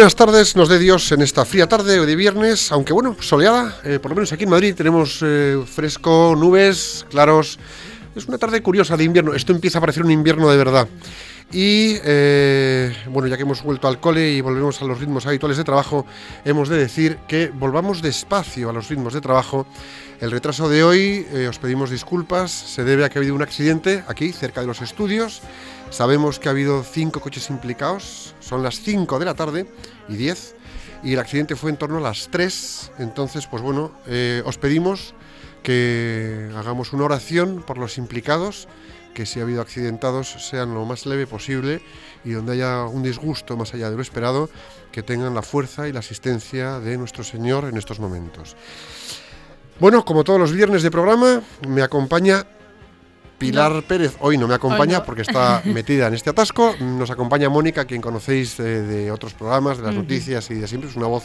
buenas tardes, nos dé Dios en esta fría tarde de viernes, aunque bueno, soleada, eh, por lo menos aquí en Madrid tenemos eh, fresco, nubes, claros. Es una tarde curiosa de invierno, esto empieza a parecer un invierno de verdad. Y eh, bueno, ya que hemos vuelto al cole y volvemos a los ritmos habituales de trabajo, hemos de decir que volvamos despacio a los ritmos de trabajo. El retraso de hoy, os pedimos disculpas, se debe a que ha habido un accidente aquí, cerca de los estudios. Sabemos que ha habido cinco coches implicados, son las 5 de la tarde y 10, y el accidente fue en torno a las 3, entonces, pues bueno, eh, os pedimos que hagamos una oración por los implicados, que si ha habido accidentados sean lo más leve posible y donde haya un disgusto más allá de lo esperado, que tengan la fuerza y la asistencia de nuestro Señor en estos momentos. Bueno, como todos los viernes de programa, me acompaña Pilar Pérez hoy no me acompaña porque está metida en este atasco. Nos acompaña Mónica, quien conocéis de, otros programas, de las noticias y de siempre. Es una voz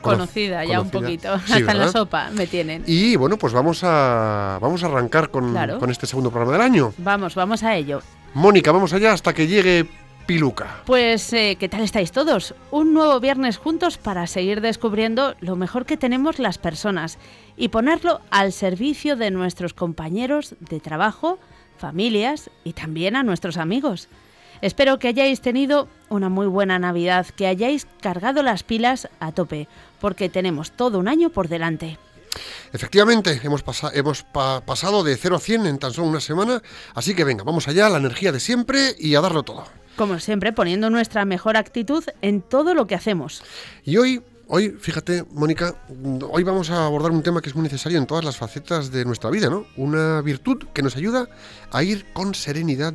conocida ya un poquito. Hasta en la sopa me tienen. Y bueno, pues vamos a, vamos a arrancar con, con este segundo programa del año. Vamos, vamos a ello. Mónica, vamos allá hasta que llegue Piluca. Pues, eh, ¿qué tal estáis todos? Un nuevo viernes juntos para seguir descubriendo lo mejor que tenemos las personas y ponerlo al servicio de nuestros compañeros de trabajo, familias y también a nuestros amigos. Espero que hayáis tenido una muy buena Navidad, que hayáis cargado las pilas a tope, porque tenemos todo un año por delante. Efectivamente, hemos, hemos pasado de 0 a 100 en tan solo una semana, así que venga, vamos allá, la energía de siempre y a darlo todo. Como siempre, poniendo nuestra mejor actitud en todo lo que hacemos. Y hoy Hoy, fíjate, Mónica, hoy vamos a abordar un tema que es muy necesario en todas las facetas de nuestra vida, ¿no? Una virtud que nos ayuda a ir con serenidad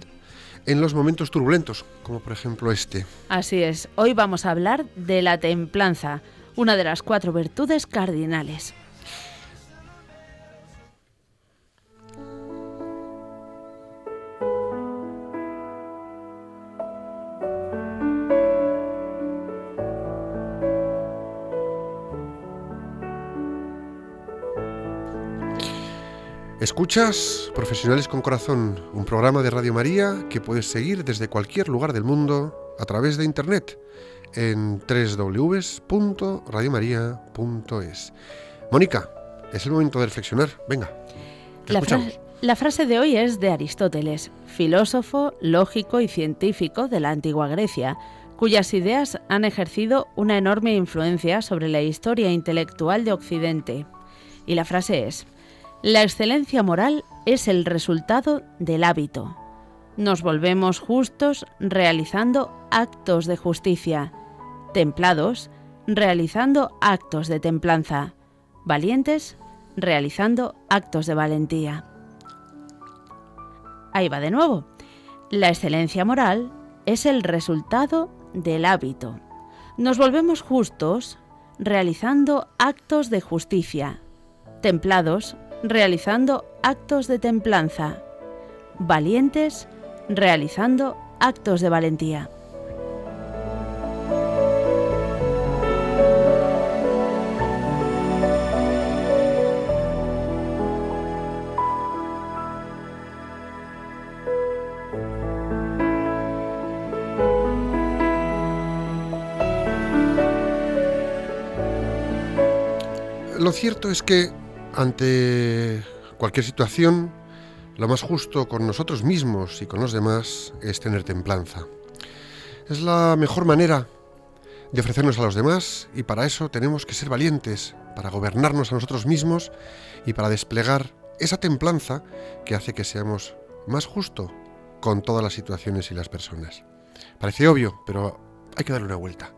en los momentos turbulentos, como por ejemplo este. Así es, hoy vamos a hablar de la templanza, una de las cuatro virtudes cardinales. Escuchas Profesionales con Corazón, un programa de Radio María que puedes seguir desde cualquier lugar del mundo a través de Internet en www.radiomaria.es. Mónica, es el momento de reflexionar. Venga. La, la frase de hoy es de Aristóteles, filósofo, lógico y científico de la antigua Grecia, cuyas ideas han ejercido una enorme influencia sobre la historia intelectual de Occidente. Y la frase es, la excelencia moral es el resultado del hábito. Nos volvemos justos realizando actos de justicia, templados realizando actos de templanza, valientes realizando actos de valentía. Ahí va de nuevo. La excelencia moral es el resultado del hábito. Nos volvemos justos realizando actos de justicia, templados realizando actos de templanza, valientes realizando actos de valentía. Lo cierto es que ante cualquier situación, lo más justo con nosotros mismos y con los demás es tener templanza. Es la mejor manera de ofrecernos a los demás y para eso tenemos que ser valientes, para gobernarnos a nosotros mismos y para desplegar esa templanza que hace que seamos más justo con todas las situaciones y las personas. Parece obvio, pero hay que darle una vuelta.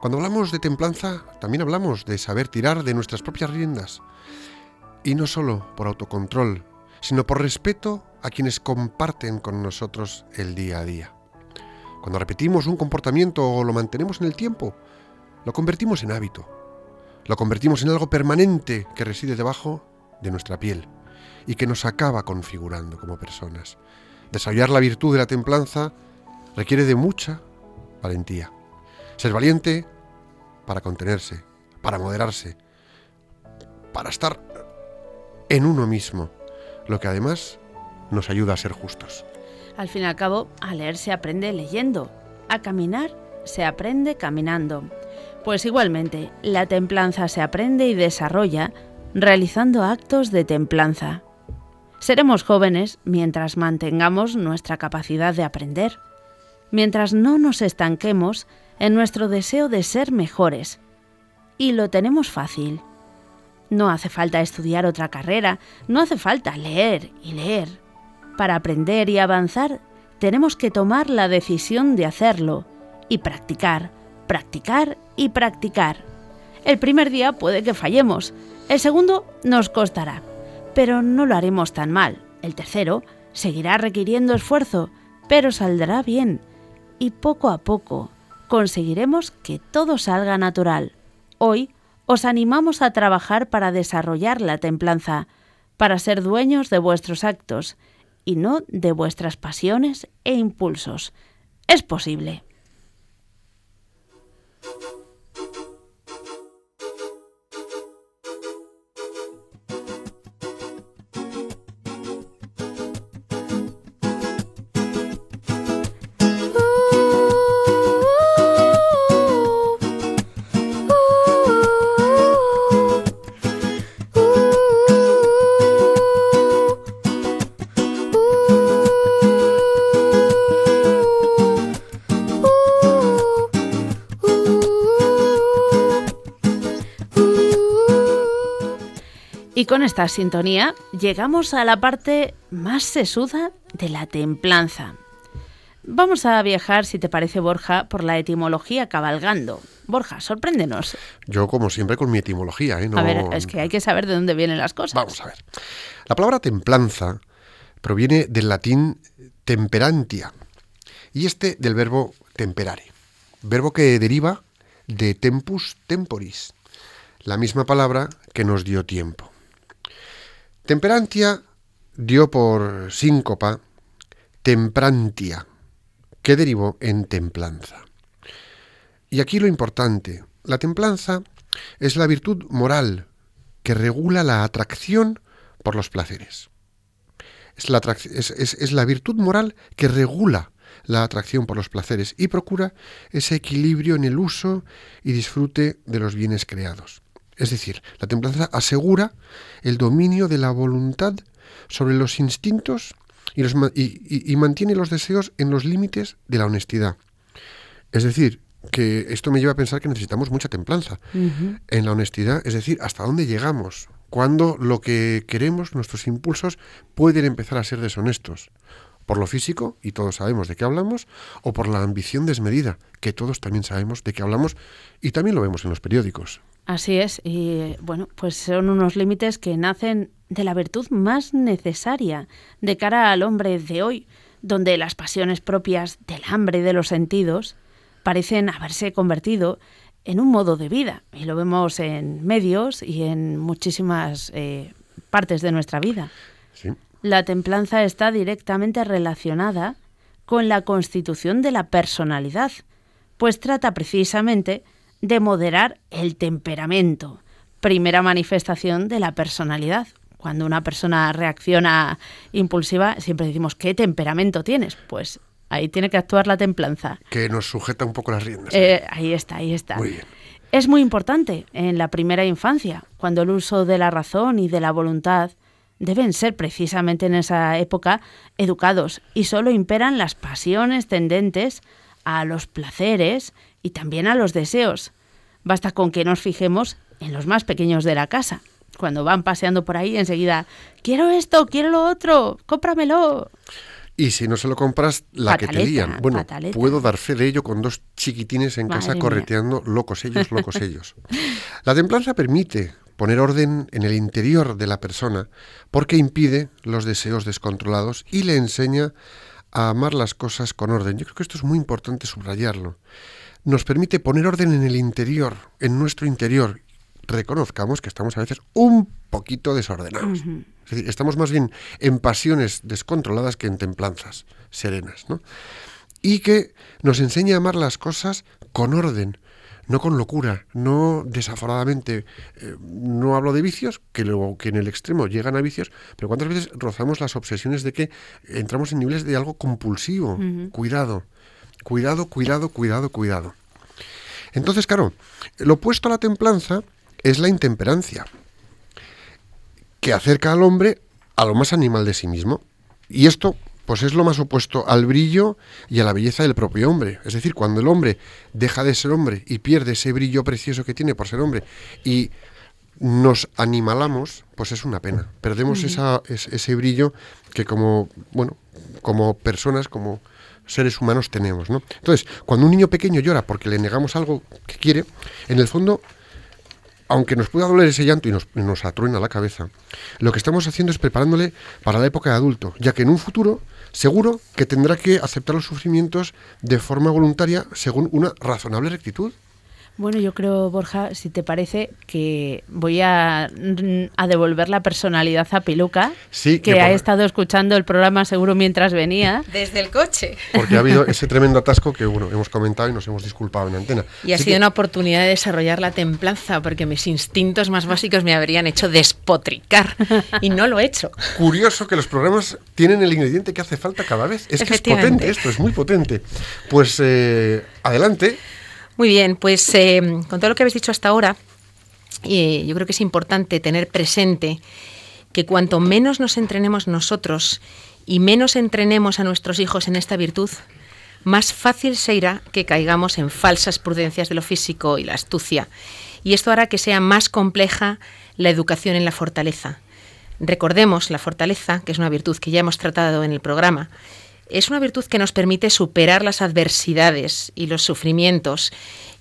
Cuando hablamos de templanza, también hablamos de saber tirar de nuestras propias riendas, y no solo por autocontrol, sino por respeto a quienes comparten con nosotros el día a día. Cuando repetimos un comportamiento o lo mantenemos en el tiempo, lo convertimos en hábito, lo convertimos en algo permanente que reside debajo de nuestra piel y que nos acaba configurando como personas. Desarrollar la virtud de la templanza requiere de mucha valentía. Ser valiente para contenerse, para moderarse, para estar en uno mismo, lo que además nos ayuda a ser justos. Al fin y al cabo, a leer se aprende leyendo, a caminar se aprende caminando. Pues igualmente, la templanza se aprende y desarrolla realizando actos de templanza. Seremos jóvenes mientras mantengamos nuestra capacidad de aprender, mientras no nos estanquemos en nuestro deseo de ser mejores. Y lo tenemos fácil. No hace falta estudiar otra carrera, no hace falta leer y leer. Para aprender y avanzar tenemos que tomar la decisión de hacerlo y practicar, practicar y practicar. El primer día puede que fallemos, el segundo nos costará, pero no lo haremos tan mal. El tercero seguirá requiriendo esfuerzo, pero saldrá bien. Y poco a poco conseguiremos que todo salga natural. Hoy os animamos a trabajar para desarrollar la templanza, para ser dueños de vuestros actos y no de vuestras pasiones e impulsos. Es posible. Esta sintonía llegamos a la parte más sesuda de la templanza. Vamos a viajar, si te parece, Borja, por la etimología cabalgando. Borja, sorpréndenos. Yo, como siempre, con mi etimología. ¿eh? A ver, es que hay que saber de dónde vienen las cosas. Vamos a ver. La palabra templanza proviene del latín temperantia y este del verbo temperare, verbo que deriva de tempus temporis, la misma palabra que nos dio tiempo. Temperantia dio por síncopa temprantia, que derivó en templanza. Y aquí lo importante, la templanza es la virtud moral que regula la atracción por los placeres. Es la, es, es la, virtud moral que regula la atracción por los placeres y procura ese equilibrio en el uso y disfrute de los bienes creados. Es decir, la templanza asegura el dominio de la voluntad sobre los instintos y, los, y, y, mantiene los deseos en los límites de la honestidad. Es decir, que esto me lleva a pensar que necesitamos mucha templanza uh -huh. en la honestidad, es decir, hasta dónde llegamos, cuando lo que queremos, nuestros impulsos, pueden empezar a ser deshonestos por lo físico, y todos sabemos de qué hablamos, o por la ambición desmedida, que todos también sabemos de qué hablamos, y también lo vemos en los periódicos. Así es, y bueno, pues son unos límites que nacen de la virtud más necesaria de cara al hombre de hoy, donde las pasiones propias del hambre y de los sentidos parecen haberse convertido en un modo de vida, y lo vemos en medios y en muchísimas eh, partes de nuestra vida. Sí. La templanza está directamente relacionada con la constitución de la personalidad, pues trata precisamente de moderar el temperamento, primera manifestación de la personalidad. Cuando una persona reacciona impulsiva, siempre decimos, ¿qué temperamento tienes? Pues ahí tiene que actuar la templanza. Que nos sujeta un poco las riendas. Eh, ahí está, ahí está. Muy bien. Es muy importante en la primera infancia, cuando el uso de la razón y de la voluntad deben ser precisamente en esa época educados y solo imperan las pasiones tendentes a los placeres y también a los deseos. Basta con que nos fijemos en los más pequeños de la casa. Cuando van paseando por ahí, enseguida, quiero esto, quiero lo otro, cómpramelo. Y si no se lo compras, la pataleta, que te lían. Bueno, pataleta. puedo dar fe de ello con dos chiquitines en Madre casa mía. correteando locos ellos, locos ellos. La templanza permite, poner orden en el interior de la persona porque impide los deseos descontrolados y le enseña a amar las cosas con orden. Yo creo que esto es muy importante subrayarlo. Nos permite poner orden en el interior, en nuestro interior. Reconozcamos que estamos a veces un poquito desordenados. Es decir, estamos más bien en pasiones descontroladas que en templanzas serenas. ¿no? Y que nos enseña a amar las cosas con orden, no con locura, no desaforadamente. Eh, no hablo de vicios, que luego que en el extremo llegan a vicios, pero cuántas veces rozamos las obsesiones de que entramos en niveles de algo compulsivo. Cuidado, cuidado, cuidado, cuidado, cuidado. Entonces, claro, lo opuesto a la templanza es la intemperancia, que acerca al hombre a lo más animal de sí mismo. Y esto pues es lo más opuesto al brillo y a la belleza del propio hombre. Es decir, cuando el hombre deja de ser hombre y pierde ese brillo precioso que tiene por ser hombre y nos animalamos, pues es una pena. Perdemos esa, ese, brillo que como, bueno, como personas, como seres humanos tenemos, ¿no? Entonces, cuando un niño pequeño llora porque le negamos algo que quiere, en el fondo aunque nos pueda doler ese llanto y nos, nos, atruena la cabeza, lo que estamos haciendo es preparándole para la época de adulto, ya que en un futuro seguro que tendrá que aceptar los sufrimientos de forma voluntaria según una razonable rectitud. Bueno, yo creo, Borja, si te parece, que voy a, devolver la personalidad a Piluca, que, ha estado escuchando el programa seguro mientras venía. Desde el coche. Porque ha habido ese tremendo atasco que bueno, hemos comentado y nos hemos disculpado en antena. Y ha sido una oportunidad de desarrollar la templanza, porque mis instintos más básicos me habrían hecho despotricar. y no lo he hecho. Curioso que los programas tienen el ingrediente que hace falta cada vez. Es que es potente esto, es muy potente. Pues eh, adelante. Muy bien, pues eh, con todo lo que habéis dicho hasta ahora, eh, yo creo que es importante tener presente que cuanto menos nos entrenemos nosotros y menos entrenemos a nuestros hijos en esta virtud, más fácil se irá que caigamos en falsas prudencias de lo físico y la astucia. Y esto hará que sea más compleja la educación en la fortaleza. Recordemos la fortaleza, que es una virtud que ya hemos tratado en el programa, es una virtud que nos permite superar las adversidades y los sufrimientos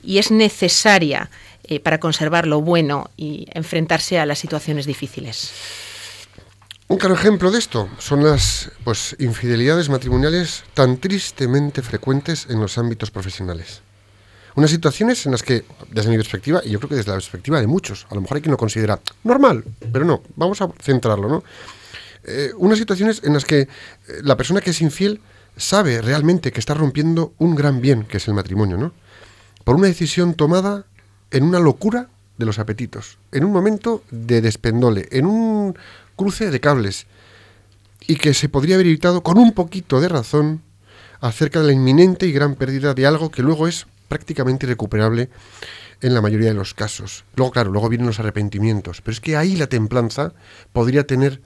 y es necesaria eh, para conservar lo bueno y enfrentarse a las situaciones difíciles. Un claro ejemplo de esto son las pues, infidelidades matrimoniales tan tristemente frecuentes en los ámbitos profesionales. Unas situaciones en las que, desde mi perspectiva, y yo creo que desde la perspectiva de muchos, a lo mejor hay quien lo considera normal, pero no, vamos a centrarlo, ¿no? Eh, unas situaciones en las que eh, la persona que es infiel sabe realmente que está rompiendo un gran bien, que es el matrimonio, ¿no? Por una decisión tomada en una locura de los apetitos, en un momento de despendole, en un cruce de cables, y que se podría haber evitado con un poquito de razón acerca de la inminente y gran pérdida de algo que luego es prácticamente irrecuperable en la mayoría de los casos. Luego, claro, luego vienen los arrepentimientos, pero es que ahí la templanza podría tener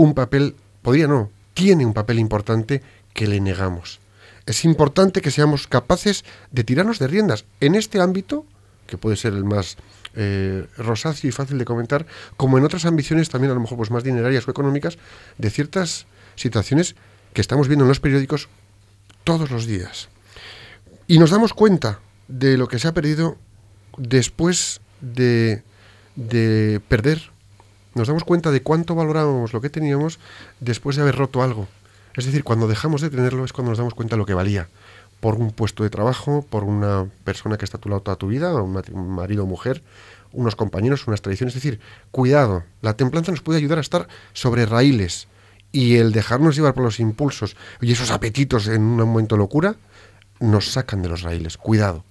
un papel, podría no, tiene un papel importante que le negamos. Es importante que seamos capaces de tirarnos de riendas en este ámbito, que puede ser el más eh, rosáceo y fácil de comentar, como en otras ambiciones también a lo mejor pues más dinerarias o económicas, de ciertas situaciones que estamos viendo en los periódicos todos los días. Y nos damos cuenta de lo que se ha perdido después de, de perder nos damos cuenta de cuánto valoramos lo que teníamos después de haber roto algo. Es decir, cuando dejamos de tenerlo es cuando nos damos cuenta de lo que valía. Por un puesto de trabajo, por una persona que está a tu lado toda tu vida, un marido o mujer, unos compañeros, unas tradiciones. Es decir, cuidado, la templanza nos puede ayudar a estar sobre raíles y el dejarnos llevar por los impulsos y esos apetitos en un momento locura nos sacan de los raíles. Cuidado.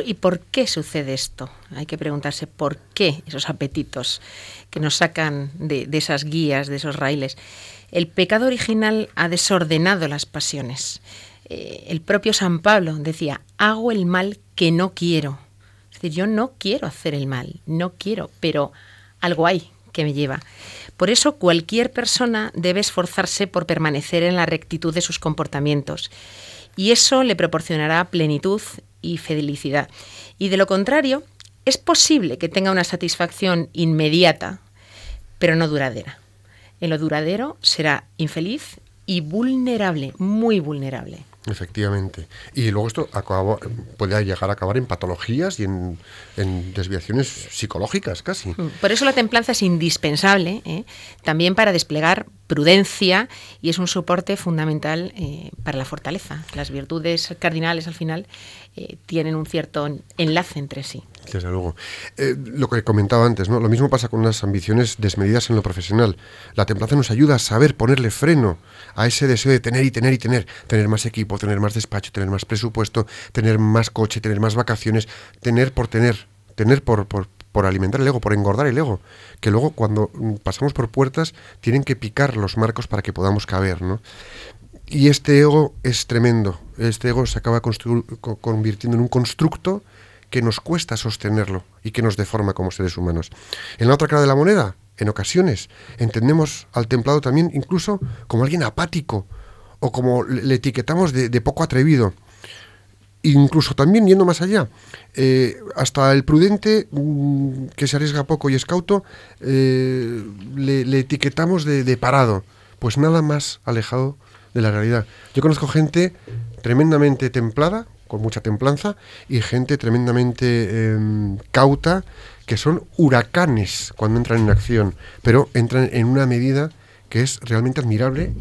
¿Y por qué sucede esto? Hay que preguntarse por qué esos apetitos que nos sacan de, esas guías, de esos raíles. El pecado original ha desordenado las pasiones. Eh, el propio San Pablo decía, hago el mal que no quiero. Es decir, yo no quiero hacer el mal, no quiero, pero algo hay que me lleva. Por eso cualquier persona debe esforzarse por permanecer en la rectitud de sus comportamientos. Y eso le proporcionará plenitud y felicidad. Y de lo contrario, es posible que tenga una satisfacción inmediata, pero no duradera. En lo duradero será infeliz y vulnerable, muy vulnerable. Efectivamente. Y luego esto acaba, puede llegar a acabar en patologías y en, desviaciones psicológicas casi. Mm, por eso la templanza es indispensable ¿eh? también para desplegar prudencia y es un soporte fundamental eh, para la fortaleza. Las virtudes cardinales al final eh, tienen un cierto enlace entre sí. Desde luego. Eh, lo que comentaba antes, ¿no? Lo mismo pasa con las ambiciones desmedidas en lo profesional. La templanza nos ayuda a saber ponerle freno a ese deseo de tener y tener y tener. Tener más equipo, tener más despacho, tener más presupuesto, tener más coche, tener más vacaciones, tener por tener, tener por, por, por alimentar el ego, por engordar el ego. Que luego cuando mm, pasamos por puertas tienen que picar los marcos para que podamos caber, ¿no? Y este ego es tremendo. Este ego se acaba convirtiendo en un constructo que nos cuesta sostenerlo y que nos deforma como seres humanos. En la otra cara de la moneda, en ocasiones, entendemos al templado también incluso como alguien apático o como le etiquetamos de, poco atrevido. Incluso también yendo más allá, eh, hasta el prudente mm, que se arriesga poco y escauto, eh, le, etiquetamos de, de parado. Pues nada más alejado de la realidad. Yo conozco gente tremendamente templada, con mucha templanza, y gente tremendamente em, cauta, que son huracanes cuando entran en acción, pero entran en una medida que es realmente admirable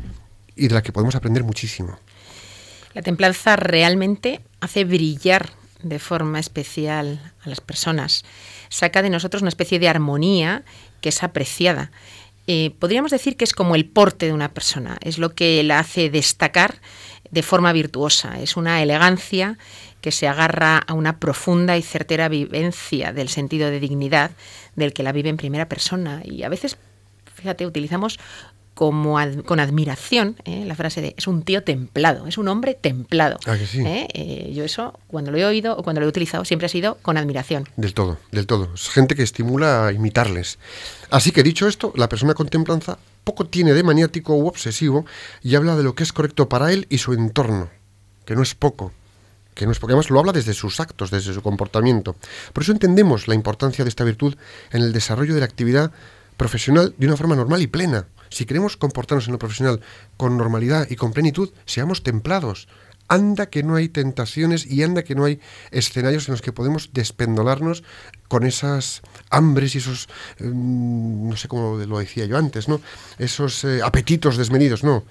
y de la que podemos aprender muchísimo. La templanza realmente hace brillar de forma especial a las personas, saca de nosotros una especie de armonía que es apreciada. Eh, podríamos decir que es como el porte de una persona, es lo que la hace destacar de forma virtuosa. Es una elegancia que se agarra a una profunda y certera vivencia del sentido de dignidad del que la vive en primera persona. Y a veces, fíjate, utilizamos como con admiración ¿eh? la frase de es un tío templado, es un hombre templado. Ah, que sí? ¿Eh? Eh, yo eso, cuando lo he oído o cuando lo he utilizado, siempre ha sido con admiración. Del todo, del todo. Es gente que estimula a imitarles. Así que dicho esto, la persona con templanza poco tiene de maniático u obsesivo y habla de lo que es correcto para él y su entorno, que no es poco. Que no es porque además lo habla desde sus actos, desde su comportamiento. Por eso entendemos la importancia de esta virtud en el desarrollo de la actividad profesional de una forma normal y plena. Si queremos comportarnos en lo profesional con normalidad y con plenitud, seamos templados. Anda que no hay tentaciones y anda que no hay escenarios en los que podemos despendolarnos con esas hambres y esos, mm, no sé cómo lo decía yo antes, ¿no? Esos eh, apetitos desmedidos, no.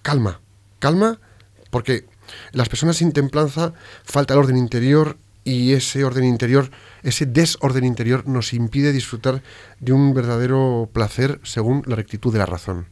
Calma, calma, porque las personas sin templanza falta el orden interior y ese orden interior, ese desorden interior nos impide disfrutar de un verdadero placer según la rectitud de la razón.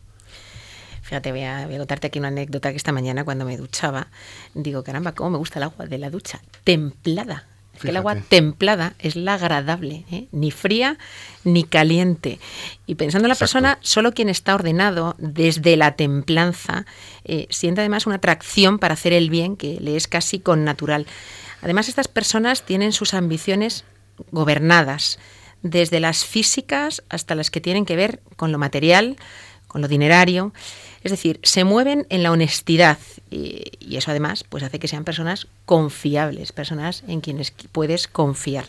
Fíjate, voy a, contarte aquí una anécdota que esta mañana cuando me duchaba, digo, caramba, cómo me gusta el agua de la ducha, templada. que el agua templada es la agradable, ¿eh? ni fría ni caliente. Y pensando en la persona, solo quien está ordenado desde la templanza eh, siente además una atracción para hacer el bien que le es casi con natural. Además, estas personas tienen sus ambiciones gobernadas, desde las físicas hasta las que tienen que ver con lo material, con lo dinerario. Es decir, se mueven en la honestidad y, eso además pues hace que sean personas confiables, personas en quienes puedes confiar.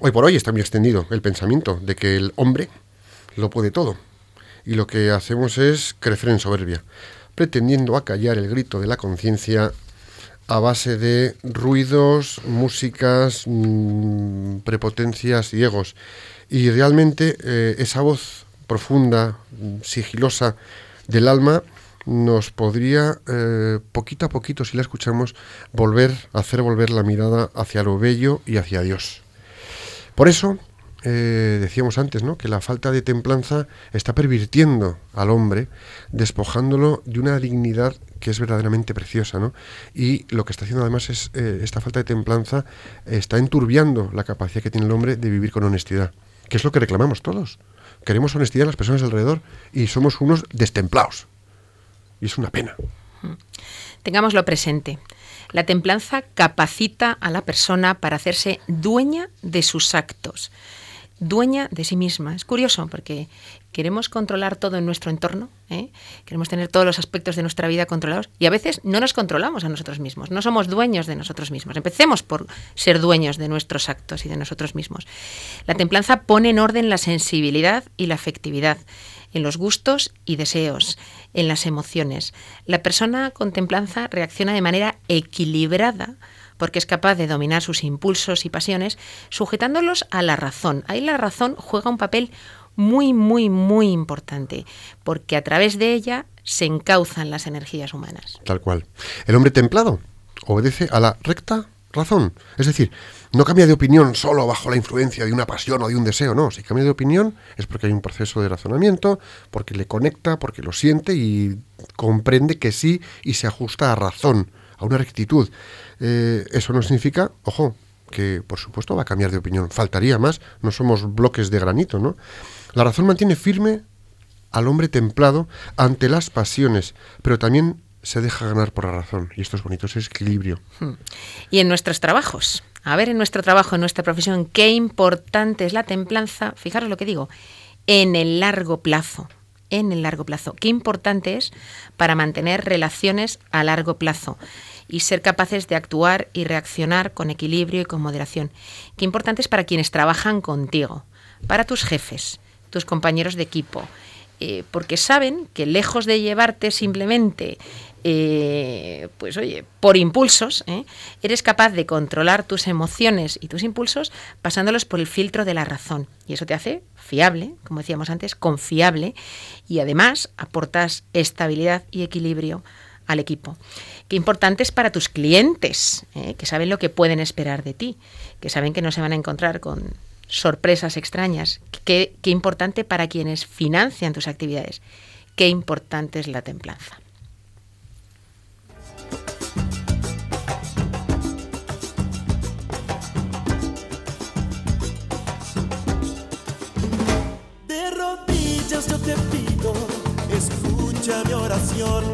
Hoy por hoy está muy extendido el pensamiento de que el hombre lo puede todo y lo que hacemos es crecer en soberbia, pretendiendo acallar el grito de la conciencia a base de ruidos, músicas, mm, prepotencias y egos. Y realmente eh, esa voz profunda, sigilosa del alma, nos podría, eh, poquito a poquito, si la escuchamos, volver, hacer volver la mirada hacia lo bello y hacia Dios. Por eso, eh, decíamos antes, ¿no? que la falta de templanza está pervirtiendo al hombre, despojándolo de una dignidad que es verdaderamente preciosa, ¿no? Y lo que está haciendo además es, eh, esta falta de templanza está enturbiando la capacidad que tiene el hombre de vivir con honestidad, que es lo que reclamamos todos. Queremos honestidad en las personas alrededor y somos unos destemplados. Y es una pena. Tengámoslo presente. La templanza capacita a la persona para hacerse dueña de sus actos dueña de sí misma. Es curioso porque queremos controlar todo en nuestro entorno, ¿eh? queremos tener todos los aspectos de nuestra vida controlados y a veces no nos controlamos a nosotros mismos, no somos dueños de nosotros mismos. Empecemos por ser dueños de nuestros actos y de nosotros mismos. La templanza pone en orden la sensibilidad y la afectividad. en los gustos y deseos, en las emociones. La persona con templanza reacciona de manera equilibrada porque es capaz de dominar sus impulsos y pasiones, sujetándolos a la razón. Ahí la razón juega un papel muy, muy, muy importante, porque a través de ella se encauzan las energías humanas. Tal cual. El hombre templado obedece a la recta razón. Es decir, no cambia de opinión solo bajo la influencia de una pasión o de un deseo, no. Si cambia de opinión es porque hay un proceso de razonamiento, porque le conecta, porque lo siente y comprende que sí y se ajusta a razón, a una rectitud. Eh, eso no significa, ojo, que por supuesto va a cambiar de opinión. Faltaría más, no somos bloques de granito, ¿no? La razón mantiene firme al hombre templado ante las pasiones, pero también se deja ganar por la razón. Y esto es bonito, ese equilibrio. Hmm. Y en nuestros trabajos, a ver, en nuestro trabajo, en nuestra profesión, qué importante es la templanza, fijaros lo que digo, en el largo plazo. En el largo plazo. Qué importante es para mantener relaciones a largo plazo y ser capaces de actuar y reaccionar con equilibrio y con moderación. Qué importante es para quienes trabajan contigo, para tus jefes, tus compañeros de equipo, eh, porque saben que lejos de llevarte simplemente, eh, pues oye, por impulsos, ¿eh? eres capaz de controlar tus emociones y tus impulsos pasándolos por el filtro de la razón. Y eso te hace fiable, como decíamos antes, confiable, y además aportas estabilidad y equilibrio al equipo. Qué importante es para tus clientes, ¿eh? que saben lo que pueden esperar de ti, que saben que no se van a encontrar con sorpresas extrañas. Qué, qué importante para quienes financian tus actividades. Qué importante es la templanza. De rodillas yo te pido, escucha mi oración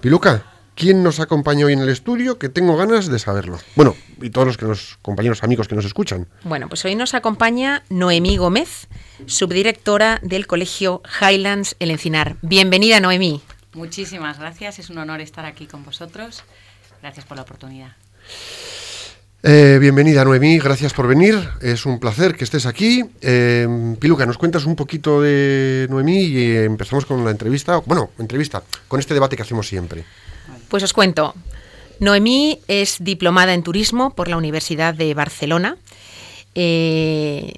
Piluca, ¿quién nos acompaña hoy en el estudio? Que tengo ganas de saberlo. Bueno, y todos los, que compañeros amigos que nos escuchan. Bueno, pues hoy nos acompaña Noemí Gómez, subdirectora del Colegio Highlands El Encinar. Bienvenida, Noemí. Muchísimas gracias, es un honor estar aquí con vosotros. Gracias por la oportunidad. Eh, bienvenida Noemí, gracias por venir, es un placer que estés aquí. Eh, Piluca, nos cuentas un poquito de Noemí y empezamos con la entrevista, bueno, entrevista, con este debate que hacemos siempre. Pues os cuento, Noemí es diplomada en turismo por la Universidad de Barcelona. Eh,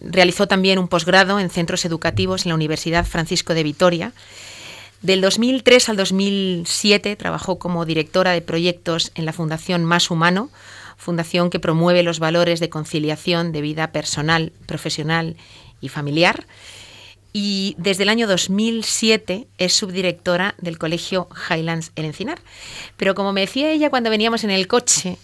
realizó también un posgrado en centros educativos en la Universidad Francisco de Vitoria. Del 2003 al 2007 trabajó como directora de proyectos en la Fundación Más Humano, fundación que promueve los valores de conciliación de vida personal, profesional y familiar. Y desde el año 2007 es subdirectora del Colegio Highlands El Encinar. Pero como me decía ella cuando veníamos en el coche,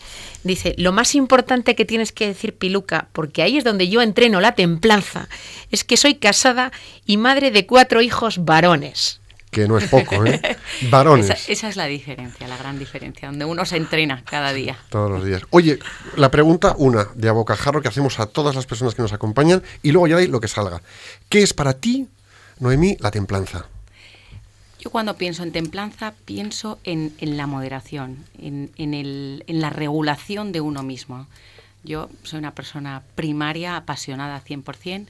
dice, lo más importante que tienes que decir, Piluca, porque ahí es donde yo entreno la templanza, es que soy casada y madre de cuatro hijos varones que no es poco, ¿eh? Varones. Esa, es la diferencia, la gran diferencia, donde uno se entrena cada día. Todos los días. Oye, la pregunta, una, de abocajarro que hacemos a todas las personas que nos acompañan, y luego ya de lo que salga. ¿Qué es para ti, Noemí, la templanza? Yo cuando pienso en templanza pienso en, la moderación, en, en la regulación de uno mismo. Yo soy una persona primaria, apasionada 100%,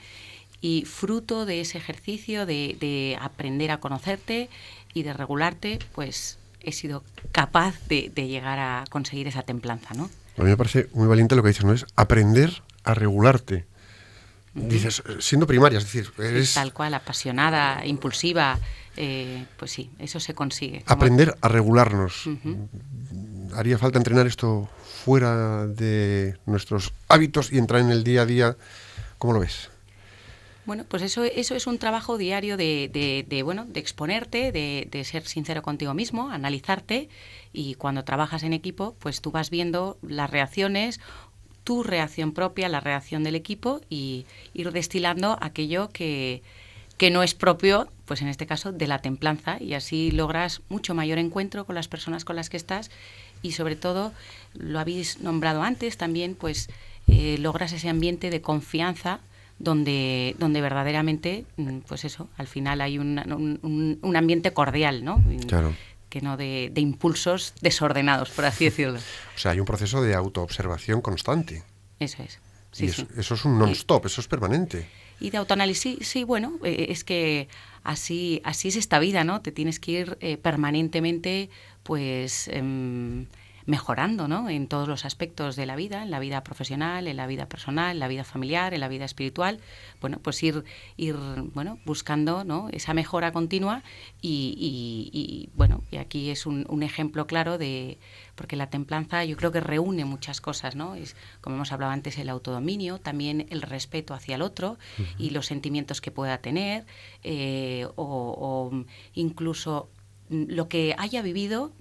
y fruto de ese ejercicio de, aprender a conocerte y de regularte, pues he sido capaz de, llegar a conseguir esa templanza, ¿no? A mí me parece muy valiente lo que dices, ¿no? Es aprender a regularte. Dices, siendo primaria, es decir, eres... Tal cual, apasionada, impulsiva, eh, pues sí, eso se consigue. Aprender a regularnos. Haría falta entrenar esto fuera de nuestros hábitos y entrar en el día a día. ¿Cómo lo ves? Bueno, pues eso, eso es un trabajo diario de, de, bueno, de exponerte, de, de, ser sincero contigo mismo, analizarte y cuando trabajas en equipo, pues tú vas viendo las reacciones tu reacción propia, la reacción del equipo y ir destilando aquello que, que no es propio, pues en este caso, de la templanza y así logras mucho mayor encuentro con las personas con las que estás y sobre todo, lo habéis nombrado antes también, pues eh, logras ese ambiente de confianza donde, donde verdaderamente, mm, pues eso, al final hay un, un, un ambiente cordial, ¿no? Claro que no de, de, impulsos desordenados, por así decirlo. O sea, hay un proceso de autoobservación constante. Eso es. Sí, y eso, sí. eso, es un non-stop, eso es permanente. Y de autoanálisis, sí, bueno, eh, es que así, así es esta vida, ¿no? Te tienes que ir eh, permanentemente, pues... Eh, mejorando ¿no? en todos los aspectos de la vida, en la vida profesional, en la vida personal, en la vida familiar, en la vida espiritual, bueno, pues ir, ir bueno, buscando ¿no? esa mejora continua y, y, y bueno, y aquí es un, un, ejemplo claro de, porque la templanza yo creo que reúne muchas cosas, ¿no? Es, como hemos hablado antes, el autodominio, también el respeto hacia el otro uh -huh. y los sentimientos que pueda tener, eh, o, o incluso lo que haya vivido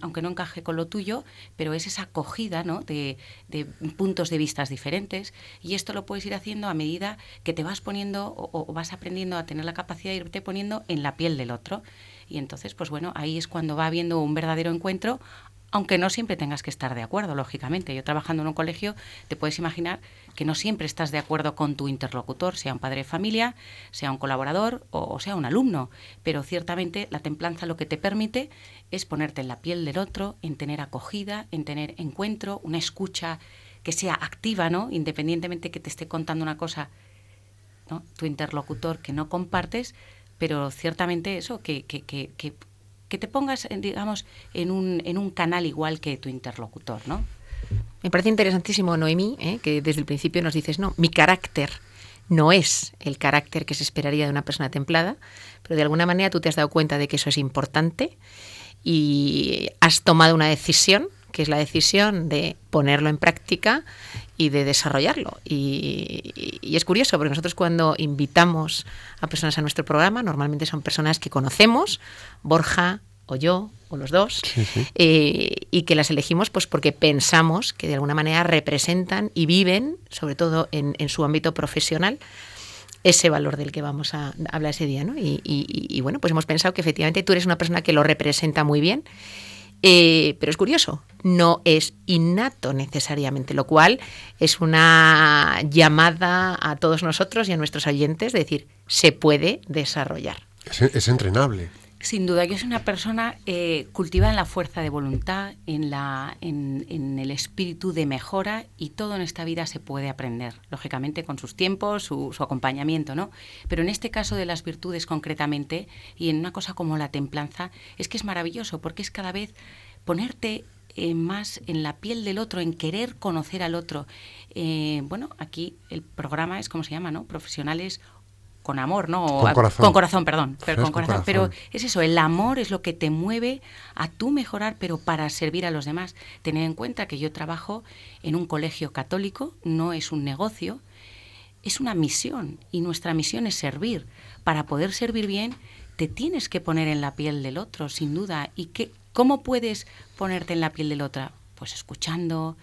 aunque no encaje con lo tuyo, pero es esa acogida ¿no? de, de, puntos de vistas diferentes y esto lo puedes ir haciendo a medida que te vas poniendo o, o, vas aprendiendo a tener la capacidad de irte poniendo en la piel del otro. Y entonces, pues bueno, ahí es cuando va habiendo un verdadero encuentro, aunque no siempre tengas que estar de acuerdo, lógicamente. Yo trabajando en un colegio, te puedes imaginar que no siempre estás de acuerdo con tu interlocutor, sea un padre de familia, sea un colaborador o, sea un alumno, pero ciertamente la templanza lo que te permite es ponerte en la piel del otro, en tener acogida, en tener encuentro, una escucha que sea activa, ¿no? Independientemente que te esté contando una cosa, ¿no? Tu interlocutor que no compartes, pero ciertamente eso, que, que, que, que que te pongas, digamos, en un, en un canal igual que tu interlocutor, ¿no? Me parece interesantísimo, Noemí, ¿eh? que desde el principio nos dices, no, mi carácter no es el carácter que se esperaría de una persona templada, pero de alguna manera tú te has dado cuenta de que eso es importante y has tomado una decisión, que es la decisión de ponerlo en práctica y de desarrollarlo. Y, y, es curioso, porque nosotros cuando invitamos a personas a nuestro programa, normalmente son personas que conocemos, Borja o yo, o los dos, sí, sí. Eh, y que las elegimos pues porque pensamos que de alguna manera representan y viven, sobre todo en, en su ámbito profesional, ese valor del que vamos a hablar ese día. ¿no? Y, y, y, bueno, pues hemos pensado que efectivamente tú eres una persona que lo representa muy bien eh, pero es curioso, no es innato necesariamente, lo cual es una llamada a todos nosotros y a nuestros oyentes de decir, se puede desarrollar. Es, es entrenable. Sin duda que es una persona eh, cultivada en la fuerza de voluntad, en, la, en, en, el espíritu de mejora y todo en esta vida se puede aprender, lógicamente con sus tiempos, su, su, acompañamiento, ¿no? Pero en este caso de las virtudes concretamente y en una cosa como la templanza, es que es maravilloso porque es cada vez ponerte eh, más en la piel del otro, en querer conocer al otro. Eh, bueno, aquí el programa es como se llama, ¿no? Profesionales con amor, ¿no? Con corazón. Con corazón, perdón. Pero, con corazón. corazón. pero es eso, el amor es lo que te mueve a tú mejorar, pero para servir a los demás. Tener en cuenta que yo trabajo en un colegio católico, no es un negocio, es una misión y nuestra misión es servir. Para poder servir bien, te tienes que poner en la piel del otro, sin duda. ¿Y qué, cómo puedes ponerte en la piel del otro? Pues escuchando,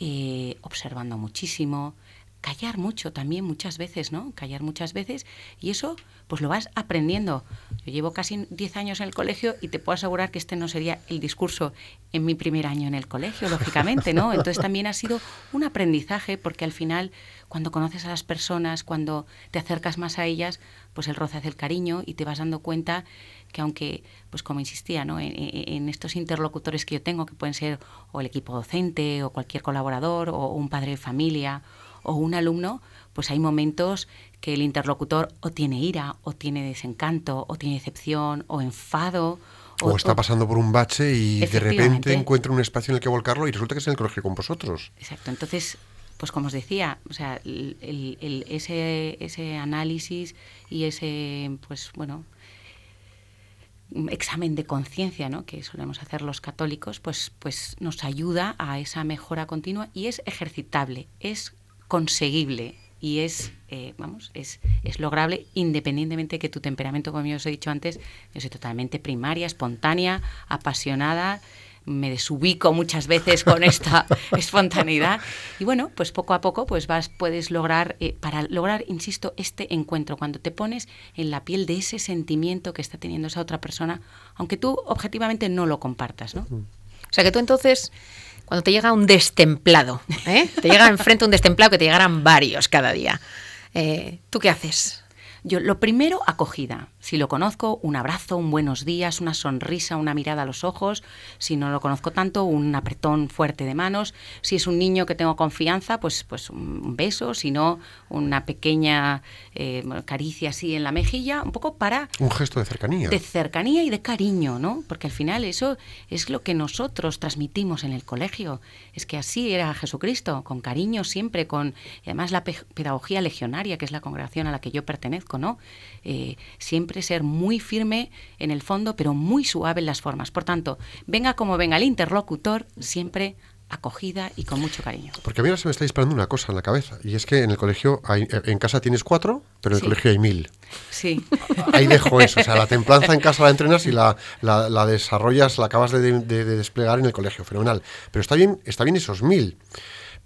eh, observando muchísimo, callar mucho también muchas veces, ¿no? Callar muchas veces y eso pues lo vas aprendiendo. Yo llevo casi 10 años en el colegio y te puedo asegurar que este no sería el discurso en mi primer año en el colegio, lógicamente, ¿no? Entonces también ha sido un aprendizaje porque al final cuando conoces a las personas, cuando te acercas más a ellas, pues el roce hace el cariño y te vas dando cuenta que aunque, pues como insistía, ¿no? en, en, estos interlocutores que yo tengo, que pueden ser o el equipo docente, o cualquier colaborador, o un padre de familia, o un alumno, pues hay momentos que el interlocutor o tiene ira, o tiene desencanto, o tiene decepción, o enfado. O, o está pasando por un bache y de repente encuentra un espacio en el que volcarlo y resulta que es en el colegio con vosotros. Exacto, entonces pues como os decía, o sea, el, el, el, ese, ese análisis y ese, pues bueno, examen de conciencia ¿no? que solemos hacer los católicos, pues, pues nos ayuda a esa mejora continua y es ejercitable, es conseguible y es, eh, vamos, es, es lograble independientemente de que tu temperamento, como yo os he dicho antes, yo soy totalmente primaria, espontánea, apasionada, me desubico muchas veces con esta espontaneidad. Y bueno, pues poco a poco pues vas, puedes lograr, eh, para lograr, insisto, este encuentro, cuando te pones en la piel de ese sentimiento que está teniendo esa otra persona, aunque tú objetivamente no lo compartas, ¿no? O sea que tú entonces, cuando te llega un destemplado, ¿eh? te llega enfrente un destemplado que te llegaran varios cada día, eh, ¿tú qué haces? Yo, lo primero, acogida. Si lo conozco, un abrazo, un buenos días, una sonrisa, una mirada a los ojos. Si no lo conozco tanto, un apretón fuerte de manos. Si es un niño que tengo confianza, pues, pues un beso. Si no, una pequeña eh, caricia así en la mejilla, un poco para... Un gesto de cercanía. De cercanía y de cariño, ¿no? Porque al final eso es lo que nosotros transmitimos en el colegio. Es que así era Jesucristo, con cariño siempre, con además la pedagogía legionaria, que es la congregación a la que yo pertenezco, ¿no? Eh, siempre ser muy firme en el fondo, pero muy suave en las formas. Por tanto, venga como venga el interlocutor, siempre acogida y con mucho cariño. Porque a mí ahora se me está disparando una cosa en la cabeza, y es que en el colegio, hay, en casa tienes cuatro, pero en el colegio hay mil. Sí. Ahí dejo eso, o sea, la templanza en casa la entrenas y la, la, desarrollas, la acabas de, de, desplegar en el colegio, fenomenal. Pero está bien, está bien esos mil.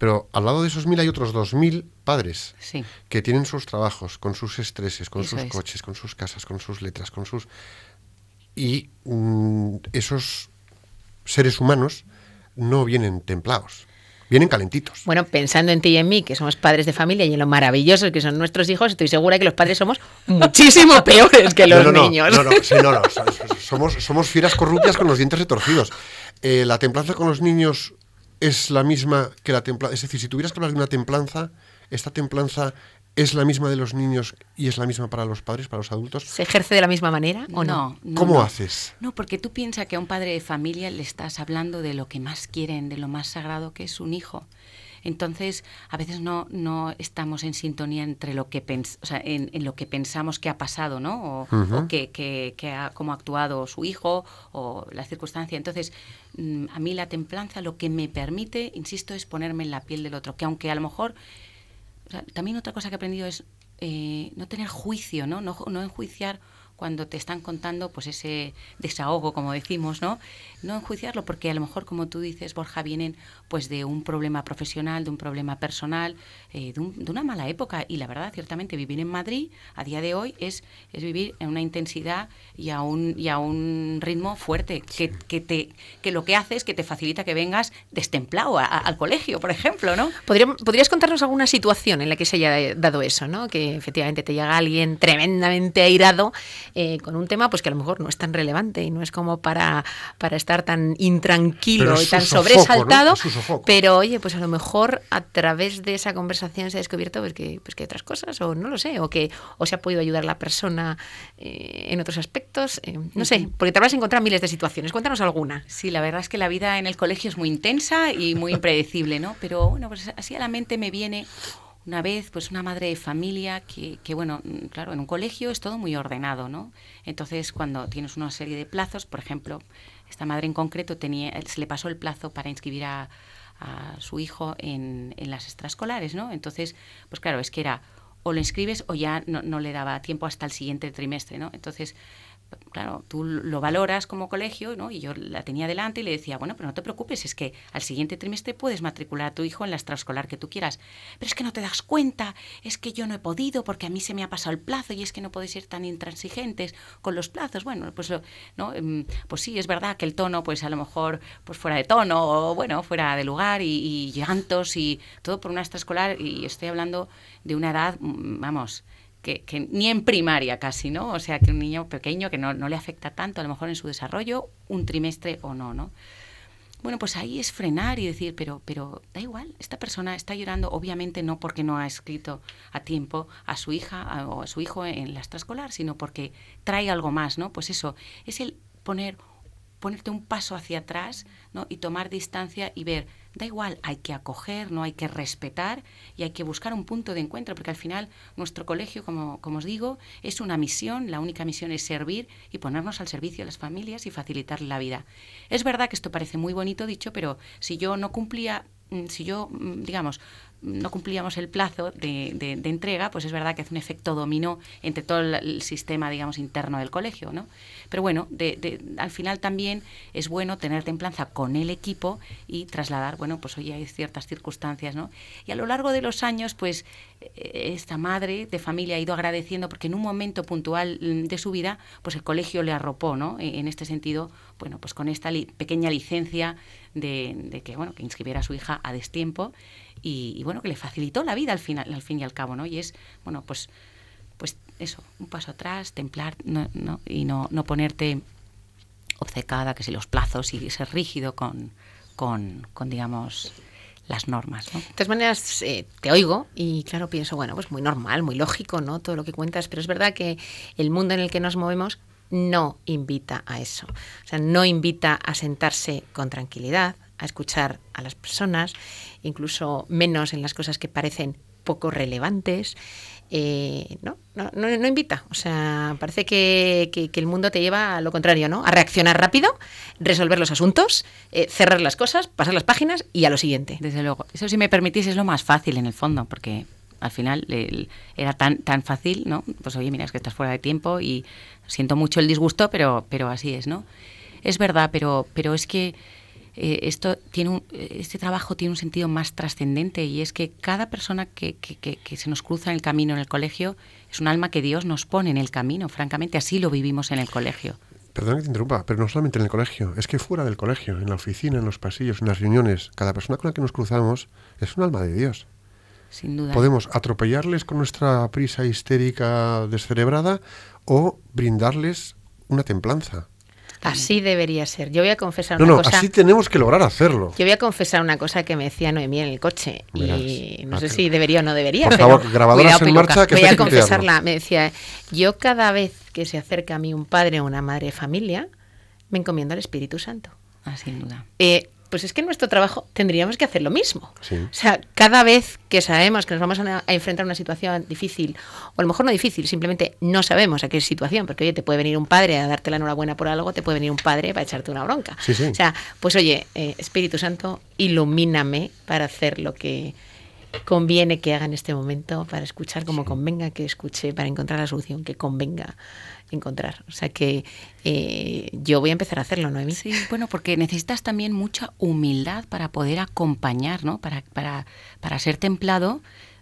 Pero al lado de esos mil hay otros dos mil padres que tienen sus trabajos, con sus estreses, con sus coches, con sus casas, con sus letras, con sus... Y mm, esos seres humanos no vienen templados. Vienen calentitos. Bueno, pensando en ti y en mí, que somos padres de familia y en lo maravillosos que son nuestros hijos, estoy segura que los padres somos muchísimo peores que los niños. No, no, sí, no, no. Somos, somos fieras corruptas con los dientes retorcidos. Eh, la templanza con los niños es la misma que la templanza. Es decir, si tuvieras que hablar de una templanza, esta templanza es la misma de los niños y es la misma para los padres, para los adultos. ¿Se ejerce de la misma manera o no? ¿Cómo haces? No, porque tú piensas que a un padre de familia le estás hablando de lo que más quieren, de lo más sagrado que es un hijo. Entonces, a veces no, no estamos en sintonía entre lo que o sea, en, lo que pensamos que ha pasado, ¿no? O, que, que, ha, cómo ha actuado su hijo o la circunstancia. Entonces, mm, a mí la templanza lo que me permite, insisto, es ponerme en la piel del otro, que aunque a lo mejor... también otra cosa que he aprendido es eh, no tener juicio, ¿no? No, no enjuiciar cuando te están contando pues ese desahogo, como decimos, ¿no? No enjuiciarlo porque a lo mejor, como tú dices, Borja, vienen pues de un problema profesional, de un problema personal, eh, de, una mala época. Y la verdad, ciertamente, vivir en Madrid a día de hoy es, es vivir en una intensidad y a un, y a un ritmo fuerte, que, que, te, que lo que hace es que te facilita que vengas destemplado al colegio, por ejemplo, ¿no? ¿Podrías contarnos alguna situación en la que se haya dado eso, ¿no? Que efectivamente te llega alguien tremendamente airado eh, con un tema pues que a lo mejor no es tan relevante y no es como para, para estar tan intranquilo y tan sobresaltado, pero oye, pues a lo mejor a través de esa conversación se ha descubierto pues que, pues que hay otras cosas, o no lo sé, o que o se ha podido ayudar a la persona eh, en otros aspectos, eh, no sé, porque te habrás encontrado miles de situaciones, cuéntanos alguna. Sí, la verdad es que la vida en el colegio es muy intensa y muy impredecible, ¿no? Pero bueno, pues así a la mente me viene una vez, pues una madre de familia que, que, bueno, mm, claro, en un colegio es todo muy ordenado, ¿no? Entonces, cuando tienes una serie de plazos, por ejemplo, esta madre en concreto tenía, se le pasó el plazo para inscribir a, su hijo en, en, las extraescolares, ¿no? Entonces, pues claro, es que era o lo inscribes o ya no, no le daba tiempo hasta el siguiente trimestre, ¿no? Entonces, claro, tú lo valoras como colegio, ¿no? Y yo la tenía delante y le decía, bueno, pero no te preocupes, es que al siguiente trimestre puedes matricular a tu hijo en la extraescolar que tú quieras. Pero es que no te das cuenta, es que yo no he podido porque a mí se me ha pasado el plazo y es que no podéis ser tan intransigentes con los plazos. Bueno, pues, ¿no? Em, pues sí, es verdad que el tono, pues a lo mejor, pues fuera de tono o, bueno, fuera de lugar y, y llantos y todo por una extraescolar y estoy hablando de una edad, mm, vamos, que, ni en primaria casi, ¿no? O sea, que un niño pequeño que no, le afecta tanto a lo mejor en su desarrollo, un trimestre o no, ¿no? Bueno, pues ahí es frenar y decir, pero, pero da igual, esta persona está llorando, obviamente no porque no ha escrito a tiempo a su hija o a su hijo en la extraescolar, sino porque trae algo más, ¿no? Pues eso, es el poner, ponerte un paso hacia atrás, ¿no? Y tomar distancia y ver, Da igual, hay que acoger, no hay que respetar y hay que buscar un punto de encuentro, porque al final nuestro colegio, como, como os digo, es una misión, la única misión es servir y ponernos al servicio de las familias y facilitar la vida. Es verdad que esto parece muy bonito dicho, pero si yo no cumplía, mm, si yo, mm, digamos, no cumplíamos el plazo de, de- entrega, pues es verdad que hace un efecto dominó entre todo el, sistema, digamos, interno del colegio, ¿no? Pero bueno, de- al final también es bueno tener templanza con el equipo y trasladar, bueno, pues oye, hay ciertas circunstancias, ¿no? Y a lo largo de los años, pues eh, esta madre de familia ha ido agradeciendo porque en un momento puntual mm, de su vida, pues el colegio le arropó, ¿no? E- En este sentido, bueno, pues con esta li- pequeña licencia de que, bueno, que inscribiera a su hija a destiempo y, bueno, que le facilitó la vida al final, al fin y al cabo, ¿no? Y es, bueno, pues, pues eso, un paso atrás, templar, no, no, y no, no ponerte obcecada, que si los plazos y ser rígido con, con, con digamos, las normas, ¿no? De todas maneras, eh, te oigo y claro, pienso, bueno, pues muy normal, muy lógico, ¿no? Todo lo que cuentas, pero es verdad que el mundo en el que nos movemos no invita a eso. O sea, no invita a sentarse con tranquilidad, a escuchar a las personas, incluso menos en las cosas que parecen poco relevantes. Eh, no, no, no, no invita. O sea, parece que, que- que el mundo te lleva a lo contrario, ¿no? A reaccionar rápido, resolver los asuntos, eh, cerrar las cosas, pasar las páginas y a lo siguiente. Desde luego. Eso, si me permitís, es lo más fácil en el fondo, porque al final el- era tan, tan fácil, ¿no? Pues oye, mira, es que estás fuera de tiempo y siento mucho el disgusto, pero, pero así es, ¿no? Es verdad, pero, pero es que eh, esto tiene un- este trabajo tiene un sentido más trascendente y es que cada persona que, que- que- que se nos cruza en el camino en el colegio es un alma que Dios nos pone en el camino, francamente, así lo vivimos en el colegio. Perdona que te interrumpa, pero no solamente en el colegio, es que fuera del colegio, en la oficina, en los pasillos, en las reuniones, cada persona con la que nos cruzamos es un alma de Dios. Sin duda. Podemos atropellarles con nuestra prisa histérica descerebrada o brindarles una templanza. Así debería ser. Yo voy a confesar No, una no, cosa. así tenemos que lograr hacerlo. Yo voy a confesar una cosa que me decía Noemí en el coche Verás. y no Ah, sé que- si debería o no debería. Por pero favor, grabadoras cuidado, en peluca. marcha, que Voy a confesarla. Me decía, yo cada vez que se acerca a mí un padre o una madre de familia, me encomiendo al Espíritu Santo. Ah, sin duda. Eh, pues es que en nuestro trabajo tendríamos que hacer lo mismo. Sí. O sea, cada vez que sabemos que nos vamos a, a enfrentar a una situación difícil, o a lo mejor no difícil, simplemente no sabemos a qué situación, porque oye, te puede venir un padre a darte la enhorabuena por algo, te puede venir un padre para echarte una bronca. Sí, sí. O sea, pues oye, eh, Espíritu Santo, ilumíname para hacer lo que conviene que haga en este momento, para escuchar como convenga que escuche, para encontrar la solución que convenga encontrar. O sea que eh, yo voy a empezar a hacerlo, Noemí. Sí, bueno, porque necesitas también mucha humildad para poder acompañar, ¿no? Para, para, para ser templado,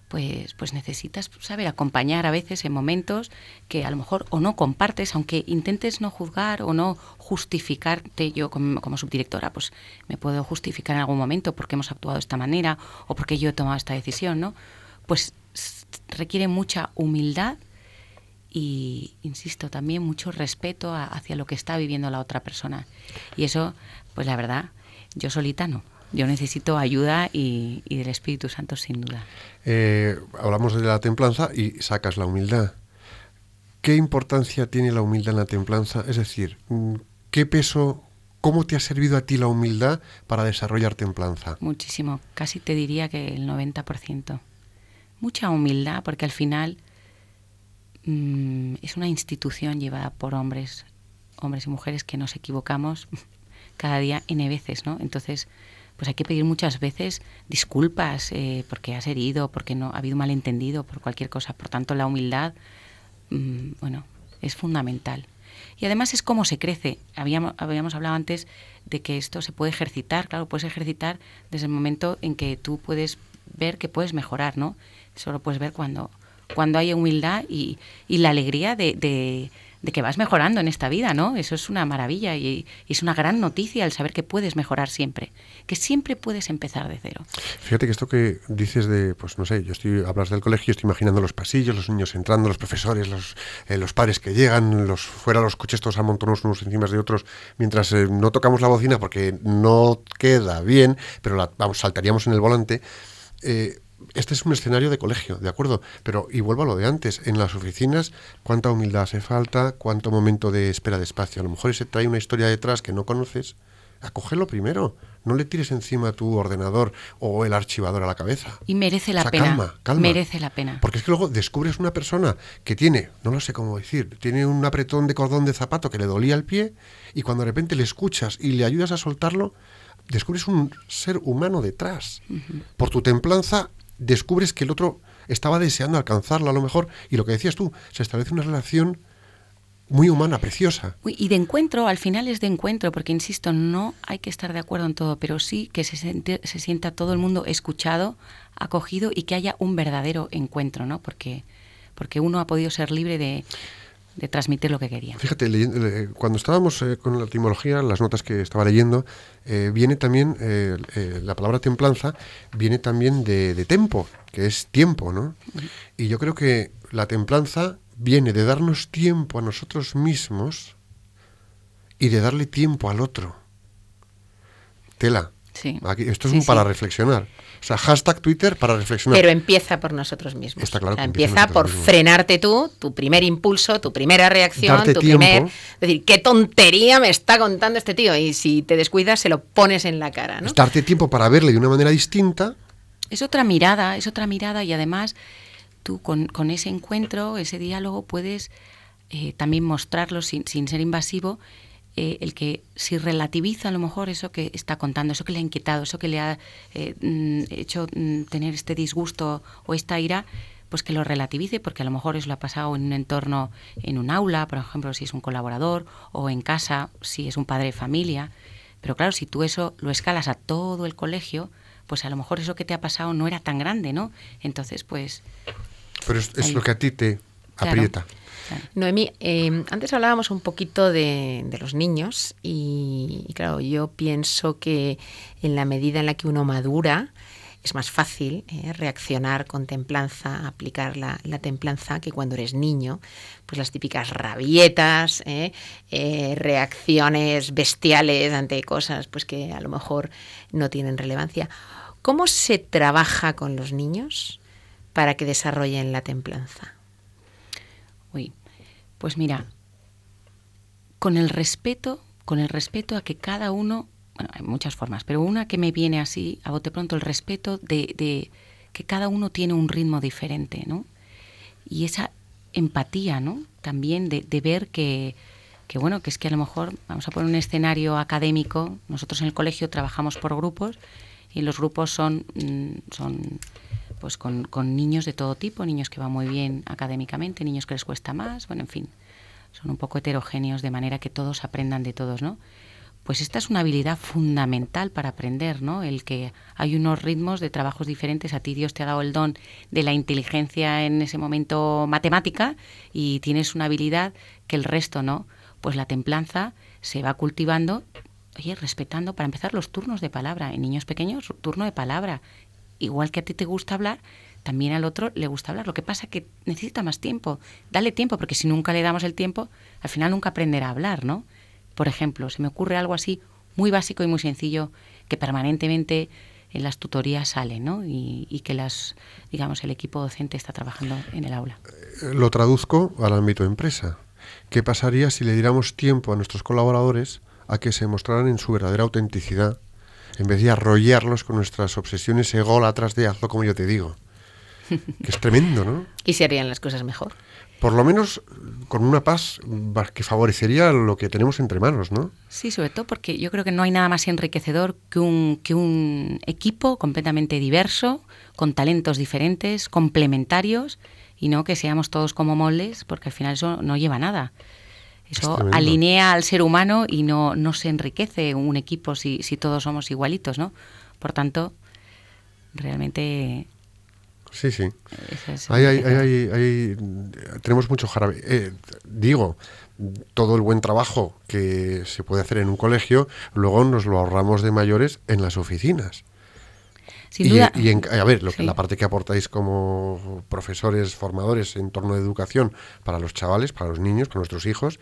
pues, pues necesitas saber acompañar a veces en momentos que a lo mejor o no compartes, aunque intentes no juzgar o no justificarte. Yo como, subdirectora, pues me puedo justificar en algún momento porque hemos actuado de esta manera o porque yo he tomado esta decisión, ¿no? Pues requiere mucha humildad y, insisto, también mucho respeto a- hacia lo que está viviendo la otra persona. Y eso, pues la verdad, yo solita no. Yo necesito ayuda y, y del Espíritu Santo sin duda. Eh, hablamos de la templanza y sacas la humildad. ¿Qué importancia tiene la humildad en la templanza? Es decir, mm, ¿qué peso, cómo te ha servido a ti la humildad para desarrollar templanza? Muchísimo, casi te diría que el 90%. Mucha humildad porque al final mm, es una institución llevada por hombres, hombres y mujeres que nos equivocamos cada día N veces, ¿no? Entonces, pues hay que pedir muchas veces disculpas eh, porque has herido, porque no ha habido malentendido, por cualquier cosa. Por tanto, la humildad, mm, bueno, es fundamental. Y además es cómo se crece. Habíamos, habíamos hablado antes de que esto se puede ejercitar, claro, puedes ejercitar desde el momento en que tú puedes ver que puedes mejorar, ¿no? Eso lo puedes ver cuando, cuando hay humildad y, y la alegría de- de que vas mejorando en esta vida, ¿no? Eso es una maravilla y, es una gran noticia el saber que puedes mejorar siempre, que siempre puedes empezar de cero. Fíjate que esto que dices de, pues no sé, yo estoy, hablas del colegio, estoy imaginando los pasillos, los niños entrando, los profesores, los, eh, los padres que llegan, los fuera los coches todos amontonados unos encima de otros, mientras eh, no tocamos la bocina porque no queda bien, pero la, vamos, saltaríamos en el volante. Eh, este es un escenario de colegio, ¿de acuerdo? Pero, y vuelvo a lo de antes, en las oficinas, ¿cuánta humildad hace falta? ¿Cuánto momento de espera de espacio? A lo mejor se trae una historia detrás que no conoces, acógelo primero. No le tires encima tu ordenador o el archivador a la cabeza. Y merece la O sea, pena. calma, calma. Merece la pena. Porque es que luego descubres una persona que tiene, no lo sé cómo decir, tiene un apretón de cordón de zapato que le dolía el pie y cuando de repente le escuchas y le ayudas a soltarlo, descubres un ser humano detrás. Por tu templanza descubres que el otro estaba deseando alcanzarlo a lo mejor, y lo que decías tú, se establece una relación muy humana, preciosa. Y de encuentro, al final es de encuentro, porque insisto, no hay que estar de acuerdo en todo, pero sí que se, siente- se sienta todo el mundo escuchado, acogido y que haya un verdadero encuentro, ¿no? Porque, porque uno ha podido ser libre de, de transmitir lo que quería. Fíjate, leyendo- eh, cuando estábamos eh, con la etimología, las notas que estaba leyendo, eh, viene también, eh, la palabra templanza viene también de, de tempo, que es tiempo, ¿no? Y yo creo que la templanza viene de darnos tiempo a nosotros mismos y de darle tiempo al otro. Tela. Sí. Aquí- esto es Sí, un para reflexionar. O sea, hashtag Twitter para reflexionar. Pero empieza por nosotros mismos. Está claro O sea, que empieza por mismos. frenarte tú, tu primer impulso, tu primera reacción, Darte tu tiempo. primer. Es decir, qué tontería me está contando este tío. Y si te descuidas, se lo pones en la cara. ¿no? Es darte tiempo para verle de una manera distinta. Es otra mirada, es otra mirada y además tú con, con ese encuentro, ese diálogo, puedes eh, también mostrarlo sin, sin ser invasivo, eh, el que si relativiza a lo mejor eso que está contando, eso que le ha inquietado, eso que le ha eh, mm, hecho mm, tener este disgusto o esta ira, pues que lo relativice, porque a lo mejor eso lo ha pasado en un entorno, en un aula, por ejemplo, si es un colaborador, o en casa, si es un padre de familia. Pero claro, si tú eso lo escalas a todo el colegio, pues a lo mejor eso que te ha pasado no era tan grande, ¿no? Entonces, pues... Pero es, lo que a ti te aprieta. claro. Noemí, eh, antes hablábamos un poquito de, los niños y, claro, yo pienso que en la medida en la que uno madura es más fácil eh, reaccionar con templanza, aplicar la, la templanza que cuando eres niño, pues las típicas rabietas, eh, eh, reacciones bestiales ante cosas pues que a lo mejor no tienen relevancia. ¿Cómo se trabaja con los niños para que desarrollen la templanza? Pues mira, con el respeto, con el respeto a que cada uno, bueno, hay muchas formas, pero una que me viene así a bote pronto, el respeto de, de que cada uno tiene un ritmo diferente, ¿no? Y esa empatía, ¿no? También de, de ver que, que, bueno, que es que a lo mejor, vamos a poner un escenario académico, nosotros en el colegio trabajamos por grupos y los grupos son, mm, son pues con, con niños de todo tipo, niños que van muy bien académicamente, niños que les cuesta más, bueno, en fin, son un poco heterogéneos de manera que todos aprendan de todos, ¿no? Pues esta es una habilidad fundamental para aprender, ¿no? El que hay unos ritmos de trabajos diferentes. A ti Dios te ha dado el don de la inteligencia en ese momento matemática y tienes una habilidad que el resto no. Pues la templanza se va cultivando, oye, respetando para empezar los turnos de palabra. En niños pequeños, turno de palabra. Igual que a ti te gusta hablar, también al otro le gusta hablar. Lo que pasa es que necesita más tiempo. Dale tiempo, porque si nunca le damos el tiempo, al final nunca aprenderá a hablar, ¿no? Por ejemplo, se me ocurre algo así muy básico y muy sencillo que permanentemente en las tutorías sale, ¿no? Y, y que las, digamos, el equipo docente está trabajando en el aula. Eh, Lo traduzco al ámbito empresa. ¿Qué pasaría si le diéramos tiempo a nuestros colaboradores a que se mostraran en su verdadera autenticidad, en vez de arrollarlos con nuestras obsesiones ególatras de hazlo como yo te digo? Que es tremendo, ¿no? Y se harían las cosas mejor. Por lo menos con una paz que favorecería lo que tenemos entre manos, ¿no? Sí, sobre todo porque yo creo que no hay nada más enriquecedor que un, que un equipo completamente diverso, con talentos diferentes, complementarios, y no que seamos todos como moldes, porque al final eso no lleva a nada. Eso alinea al ser humano y no, no se enriquece un equipo si, si todos somos igualitos, ¿no? Por tanto, realmente... Sí, sí. hay- enriquecedor. hay- hay- tenemos mucho jarabe. Eh, digo, todo el buen trabajo que se puede hacer en un colegio, luego nos lo ahorramos de mayores en las oficinas. Sin y, duda... y en- a ver, lo Sí. la parte que aportáis como profesores, formadores en torno de educación para los chavales, para los niños, para nuestros hijos,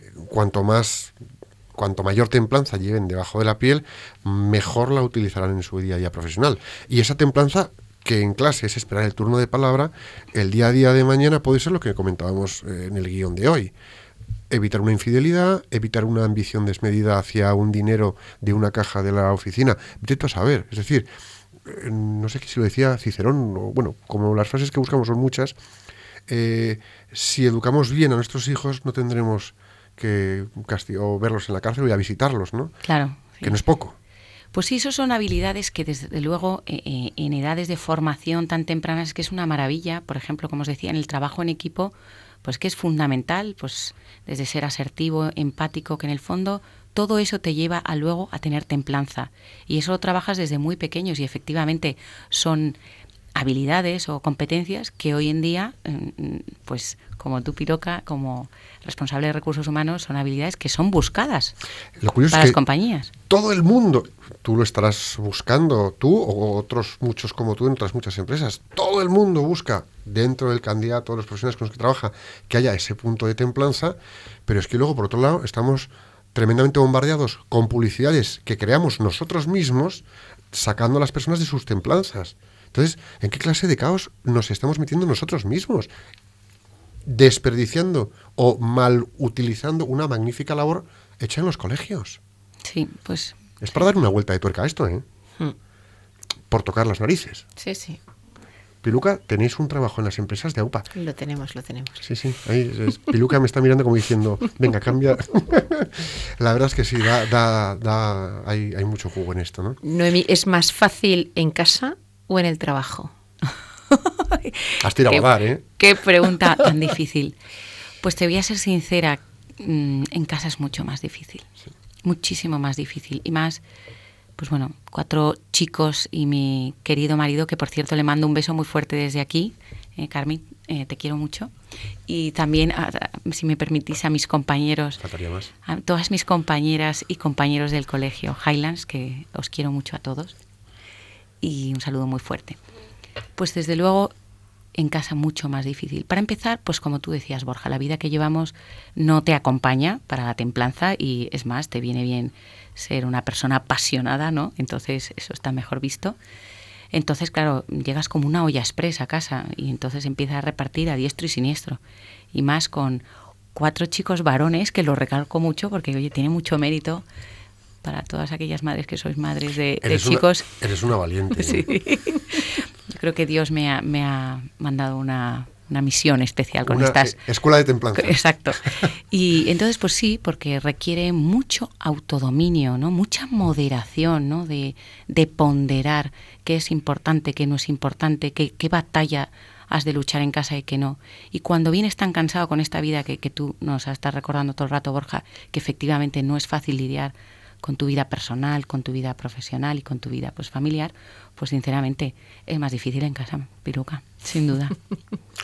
eh, cuanto más, cuanto mayor templanza lleven debajo de la piel, mejor la utilizarán en su día a día profesional. Y esa templanza que en clase es esperar el turno de palabra, el día a día de mañana puede ser lo que comentábamos eh, en el guion de hoy. Evitar una infidelidad, evitar una ambición desmedida hacia un dinero de una caja de la oficina. Vete a saber. Es decir, no sé si lo decía Cicerón, o bueno, como las frases que buscamos son muchas, eh, si educamos bien a nuestros hijos no tendremos que o verlos en la cárcel o ir a visitarlos, ¿no? Claro. sí. Que no es poco. Pues sí, eso son habilidades que desde luego eh, eh, en edades de formación tan tempranas es que es una maravilla. Por ejemplo, como os decía, en el trabajo en equipo, pues que es fundamental, pues desde ser asertivo, empático, que en el fondo todo eso te lleva a luego a tener templanza. Y eso lo trabajas desde muy pequeños y efectivamente son habilidades o competencias que hoy en día, mm, pues como tú, Piroca, como responsable de recursos humanos, son habilidades que son buscadas Lo para es las compañías. todo el mundo, tú lo estarás buscando, tú o otros muchos como tú en otras muchas empresas, todo el mundo busca dentro del candidato, los profesionales con los que trabaja, que haya ese punto de templanza, pero es que luego, por otro lado, estamos tremendamente bombardeados con publicidades que creamos nosotros mismos, sacando a las personas de sus templanzas. Entonces, ¿en qué clase de caos nos estamos metiendo nosotros mismos? Desperdiciando o mal utilizando una magnífica labor hecha en los colegios. Sí, pues Es para dar una vuelta de tuerca a esto, ¿eh? Hmm. Por tocar las narices. Sí, sí, Piluca, tenéis un trabajo en las empresas de AUPA. lo tenemos, lo tenemos. Sí, sí. Ahí, es- Piluca me está mirando como diciendo, venga, cambia. La verdad es que sí, da, da, da- hay, hay mucho jugo en esto, ¿no? Noemí, ¿es más fácil en casa o en el trabajo? Has tirado a dar, ¿eh? Qué pregunta tan difícil. Pues te voy a ser sincera, mm, en casa es mucho más difícil, muchísimo más difícil. Y más, pues bueno, cuatro chicos y mi querido marido, que por cierto le mando un beso muy fuerte desde aquí, eh, Carmen, eh, te quiero mucho. Y también, a- a- si me permitís, a mis compañeros, más. a todas mis compañeras y compañeros del colegio Highlands, que os quiero mucho a todos. Y un saludo muy fuerte. Pues desde luego en casa mucho más difícil. Para empezar, pues como tú decías, Borja, la vida que llevamos no te acompaña para la templanza y es más, te viene bien ser una persona apasionada, ¿no? Entonces eso está mejor visto. Entonces, claro, llegas como una olla expresa a casa y entonces empiezas a repartir a diestro y siniestro. Y más con cuatro chicos varones, que lo recalco mucho porque, oye, tiene mucho mérito para todas aquellas madres que sois madres de, de Eres una- chicos. eres una valiente. Sí. Yo creo que Dios me ha, me ha mandado una, una misión especial con Una, estas. eh, escuela de templanza. Exacto. Y entonces, pues sí, porque requiere mucho autodominio, ¿no? Mucha moderación, ¿no? De, de ponderar qué es importante, qué no es importante, qué, qué batalla has de luchar en casa y qué no. Y cuando vienes tan cansado con esta vida que, que tú nos estás recordando todo el rato, Borja, que efectivamente no es fácil lidiar con tu vida personal, con tu vida profesional y con tu vida pues familiar, pues sinceramente es más difícil en casa, Piruca, sin duda.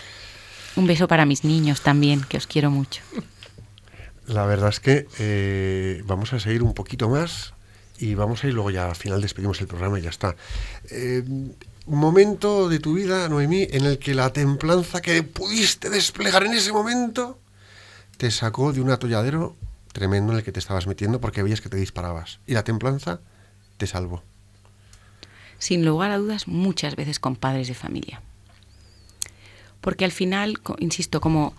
Un beso para mis niños también, que os quiero mucho. La verdad es que eh, vamos a seguir un poquito más y vamos a ir luego ya al final despedimos el programa y ya está. Eh, un momento de tu vida, Noemí, en el que la templanza que pudiste desplegar en ese momento te sacó de un atolladero tremendo en el que te estabas metiendo porque veías que te disparabas. Y la templanza te salvó. Sin lugar a dudas, muchas veces con padres de familia. Porque al final, insisto, como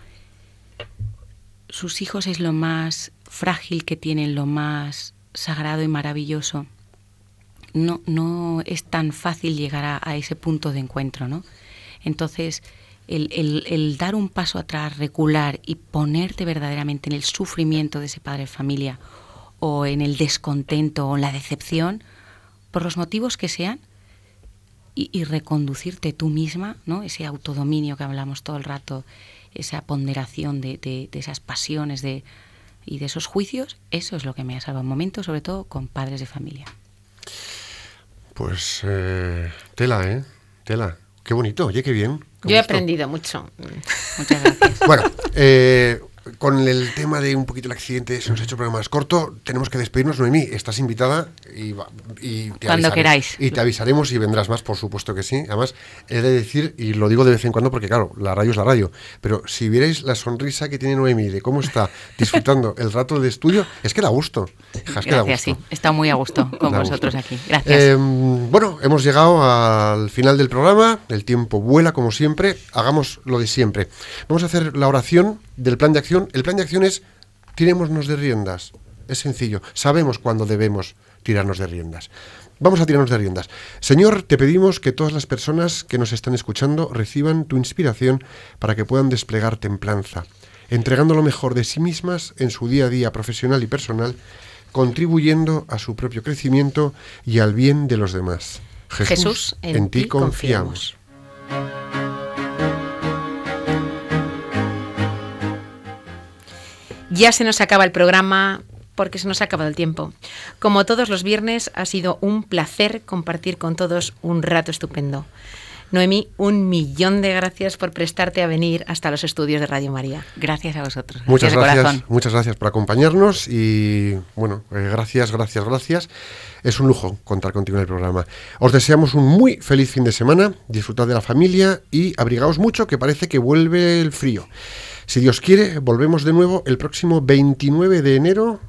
sus hijos es lo más frágil que tienen, lo más sagrado y maravilloso, no, no es tan fácil llegar a, ese punto de encuentro, ¿no? Entonces, el- el dar un paso atrás, recular y ponerte verdaderamente en el sufrimiento de ese padre de familia o en el descontento o en la decepción, por los motivos que sean, y, y reconducirte tú misma, ¿no? Ese autodominio que hablamos todo el rato, esa ponderación de, de- de esas pasiones de, y de esos juicios, eso es lo que me ha salvado un momento, sobre todo con padres de familia. Pues eh, tela, ¿eh? Tela. Qué bonito, oye, qué bien. qué Yo he aprendido mucho. Muchas gracias. Bueno, eh, con el tema de un poquito el accidente, se nos ha hecho el programa más corto. Tenemos que despedirnos, Noemí. Estás invitada y, te Cuando avisaré- queráis. Y te avisaremos y vendrás más, por supuesto que sí. Además, he de decir, y lo digo de vez en cuando porque, claro, la radio es la radio, pero si vierais la sonrisa que tiene Noemí de cómo está disfrutando el rato de estudio, es que da gusto. Hija, es que da Gracias, sí. He estado muy a gusto con Da vosotros gusto. aquí. Gracias. Eh, bueno, hemos llegado al final del programa. El tiempo vuela como siempre. Hagamos lo de siempre. Vamos a hacer la oración del plan de acción. El plan de acción es tirémonos de riendas. Es sencillo. Sabemos cuándo debemos tirarnos de riendas. Vamos a tirarnos de riendas. Señor, te pedimos que todas las personas que nos están escuchando reciban tu inspiración para que puedan desplegar templanza, entregando lo mejor de sí mismas en su día a día profesional y personal contribuyendo a su propio crecimiento y al bien de los demás. Jesús, Jesús, en, ti confiamos. Ya se nos acaba el programa porque se nos ha acabado el tiempo. Como todos los viernes, ha sido un placer compartir con todos un rato estupendo. Noemí, un millón de gracias por prestarte a venir hasta los estudios de Radio María. Gracias a vosotros. Muchas gracias, muchas gracias por acompañarnos y bueno, eh, gracias, gracias, gracias. Es un lujo contar contigo en el programa. Os deseamos un muy feliz fin de semana, disfrutad de la familia y abrigaos mucho que parece que vuelve el frío. Si Dios quiere, volvemos de nuevo el próximo 29 de enero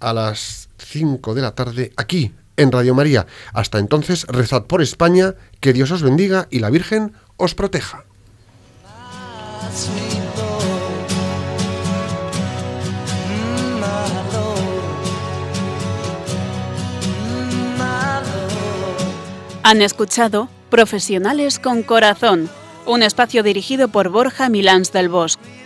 a las 5 de la tarde aquí en Radio María. Hasta entonces, rezad por España, que Dios os bendiga y la Virgen os proteja. Han escuchado Profesionales con Corazón, un espacio dirigido por Borja Milans del Bosque.